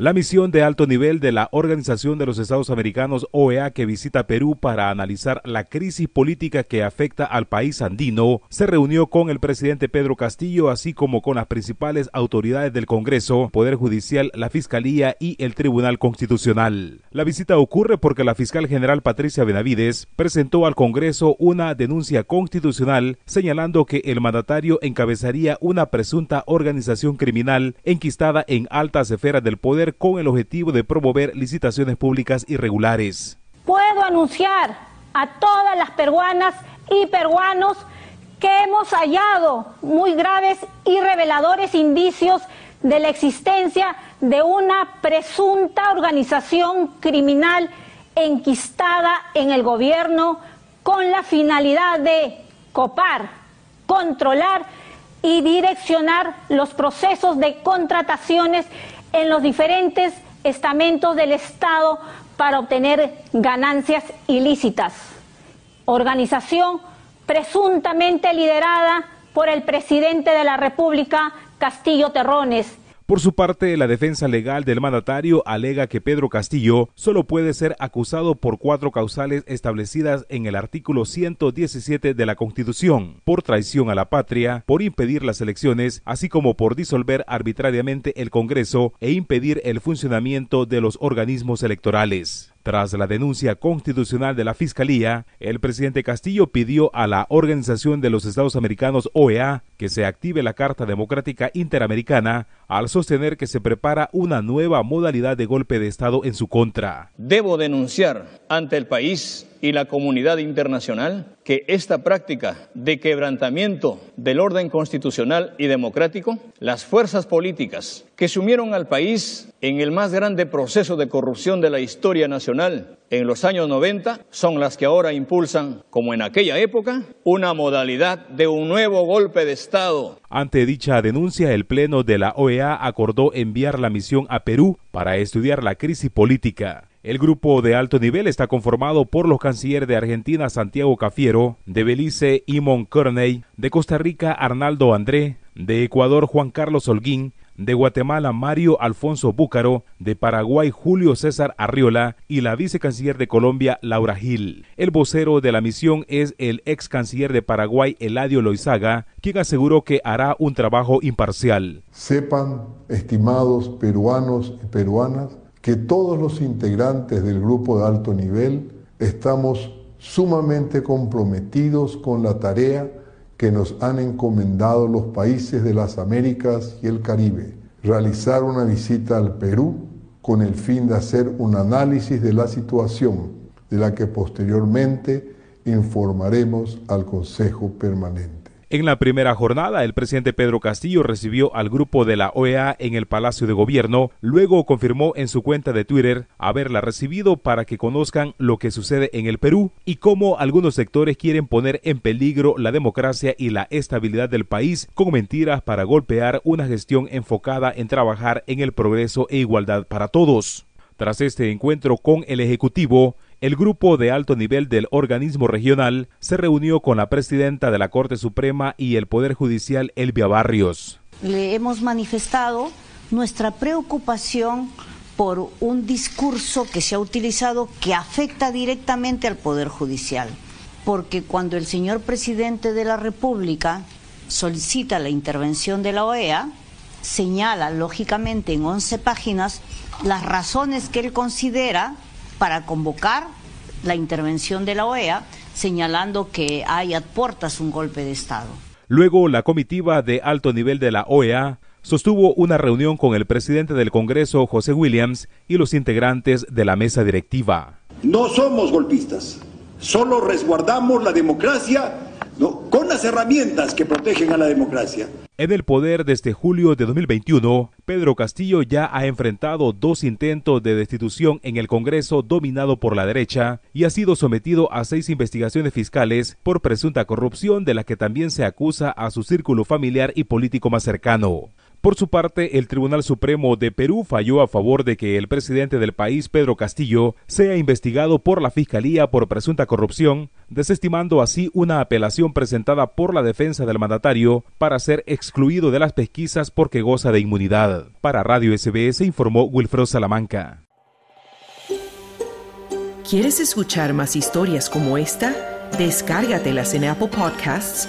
La misión de alto nivel de la Organización de los Estados Americanos OEA que visita Perú para analizar la crisis política que afecta al país andino se reunió con el presidente Pedro Castillo así como con las principales autoridades del Congreso, Poder Judicial, la Fiscalía y el Tribunal Constitucional. La visita ocurre porque la fiscal general Patricia Benavides presentó al Congreso una denuncia constitucional señalando que el mandatario encabezaría una presunta organización criminal enquistada en altas esferas del poder con el objetivo de promover licitaciones públicas irregulares. Puedo anunciar a todas las peruanas y peruanos que hemos hallado muy graves y reveladores indicios de la existencia de una presunta organización criminal enquistada en el gobierno con la finalidad de copar, controlar y direccionar los procesos de contrataciones en los diferentes estamentos del Estado para obtener ganancias ilícitas. Organización presuntamente liderada por el presidente de la República, Castillo Terrones, por su parte, la defensa legal del mandatario alega que Pedro Castillo solo puede ser acusado por cuatro causales establecidas en el artículo 117 de la Constitución, por traición a la patria, por impedir las elecciones, así como por disolver arbitrariamente el Congreso e impedir el funcionamiento de los organismos electorales. Tras la denuncia constitucional de la Fiscalía, el presidente Castillo pidió a la Organización de los Estados Americanos OEA que se active la Carta Democrática Interamericana al sostener que se prepara una nueva modalidad de golpe de Estado en su contra. Debo denunciar ante el país y la comunidad internacional que esta práctica de quebrantamiento del orden constitucional y democrático, las fuerzas políticas que sumieron al país en el más grande proceso de corrupción de la historia nacional en los años 90, son las que ahora impulsan, como en aquella época, una modalidad de un nuevo golpe de Estado. Ante dicha denuncia, el Pleno de la OEA acordó enviar la misión a Perú para estudiar la crisis política. El grupo de alto nivel está conformado por los cancilleres de Argentina Santiago Cafiero, de Belice Imon Kearney, de Costa Rica Arnaldo André, de Ecuador Juan Carlos Holguín, de Guatemala Mario Alfonso Búcaro, de Paraguay Julio César Arriola y la vicecanciller de Colombia Laura Gil. El vocero de la misión es el ex canciller de Paraguay Eladio Loizaga, quien aseguró que hará un trabajo imparcial. Sepan, estimados peruanos y peruanas, que todos los integrantes del grupo de alto nivel estamos sumamente comprometidos con la tarea que nos han encomendado los países de las Américas y el Caribe, realizar una visita al Perú con el fin de hacer un análisis de la situación, de la que posteriormente informaremos al Consejo Permanente. En la primera jornada, el presidente Pedro Castillo recibió al grupo de la OEA en el Palacio de Gobierno, luego confirmó en su cuenta de Twitter haberla recibido para que conozcan lo que sucede en el Perú y cómo algunos sectores quieren poner en peligro la democracia y la estabilidad del país con mentiras para golpear una gestión enfocada en trabajar en el progreso e igualdad para todos. Tras este encuentro con el Ejecutivo, el grupo de alto nivel del organismo regional se reunió con la presidenta de la Corte Suprema y el Poder Judicial, Elvia Barrios. Le hemos manifestado nuestra preocupación por un discurso que se ha utilizado que afecta directamente al Poder Judicial. Porque cuando el señor presidente de la República solicita la intervención de la OEA, señala lógicamente en 11 páginas las razones que él considera para convocar la intervención de la OEA, señalando que hay a puertas un golpe de Estado. Luego, la comitiva de alto nivel de la OEA sostuvo una reunión con el presidente del Congreso, José Williams, y los integrantes de la mesa directiva. No somos golpistas, solo resguardamos la democracia con las herramientas que protegen a la democracia. En el poder desde julio de 2021, Pedro Castillo ya ha enfrentado dos intentos de destitución en el Congreso dominado por la derecha y ha sido sometido a seis investigaciones fiscales por presunta corrupción de la que también se acusa a su círculo familiar y político más cercano. Por su parte, el Tribunal Supremo de Perú falló a favor de que el presidente del país, Pedro Castillo, sea investigado por la Fiscalía por presunta corrupción, desestimando así una apelación presentada por la defensa del mandatario para ser excluido de las pesquisas porque goza de inmunidad. Para Radio SBS informó Wilfredo Salamanca. ¿Quieres escuchar más historias como esta? Descárgatelas en Apple Podcasts,